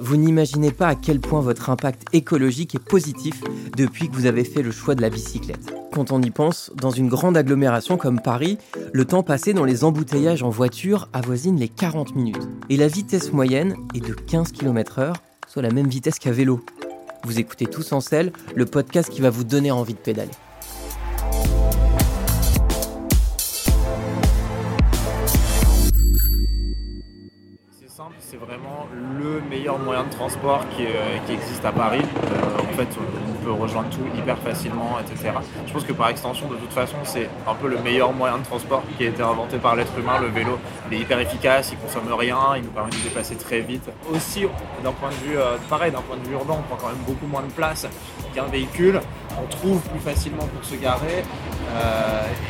vous n'imaginez pas à quel point votre impact écologique est positif depuis que vous avez fait le choix de la bicyclette. Quand on y pense, dans une grande agglomération comme Paris, le temps passé dans les embouteillages en voiture avoisine les 40 minutes. Et la vitesse moyenne est de 15 km/h, soit la même vitesse qu'à vélo. Vous écoutez Tous en selle, le podcast qui va vous donner envie de pédaler. C'est vraiment le meilleur moyen de transport qui, euh, existe à Paris. Euh, en fait, on peut rejoindre tout hyper facilement, etc. Je pense que par extension, de toute façon, c'est un peu le meilleur moyen de transport qui a été inventé par l'être humain. Le vélo, il est hyper efficace, il consomme rien, il nous permet de déplacer très vite. Aussi, d'un point de vue, euh, pareil, d'un point de vue urbain, on prend quand même beaucoup moins de place qu'un véhicule. On trouve plus facilement pour se garer.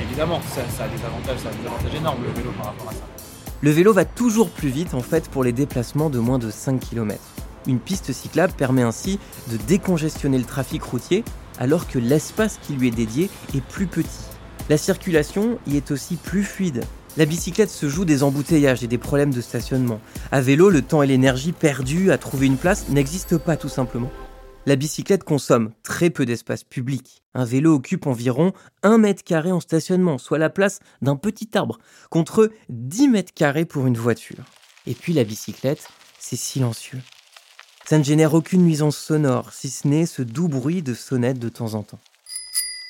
évidemment, ça a des avantages, ça a des avantages énormes le vélo par rapport à ça. Le vélo va toujours plus vite en fait pour les déplacements de moins de 5 km. Une piste cyclable permet ainsi de décongestionner le trafic routier alors que l'espace qui lui est dédié est plus petit. La circulation y est aussi plus fluide. La bicyclette se joue des embouteillages et des problèmes de stationnement. À vélo, le temps et l'énergie perdus à trouver une place n'existent pas tout simplement. La bicyclette consomme très peu d'espace public. Un vélo occupe environ 1 mètre carré en stationnement, soit la place d'un petit arbre, contre 10 mètres carrés pour une voiture. Et puis la bicyclette, c'est silencieux. Ça ne génère aucune nuisance sonore, si ce n'est ce doux bruit de sonnette de temps en temps.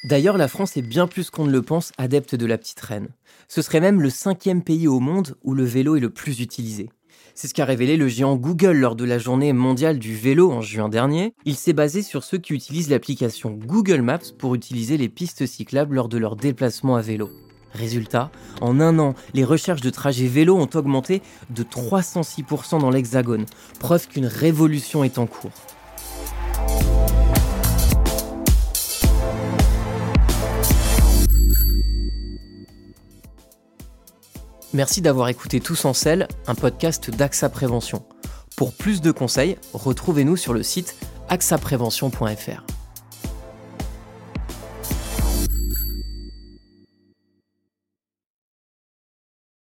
D'ailleurs, la France est bien plus qu'on ne le pense adepte de la petite reine. Ce serait même le cinquième pays au monde où le vélo est le plus utilisé. C'est ce qu'a révélé le géant Google lors de la journée mondiale du vélo en juin dernier. Il s'est basé sur ceux qui utilisent l'application Google Maps pour utiliser les pistes cyclables lors de leur déplacement à vélo. Résultat, en un an, les recherches de trajets vélo ont augmenté de 306% dans l'Hexagone, preuve qu'une révolution est en cours. Merci d'avoir écouté Tous en selle, un podcast d'AXA Prévention. Pour plus de conseils, retrouvez-nous sur le site axaprévention.fr.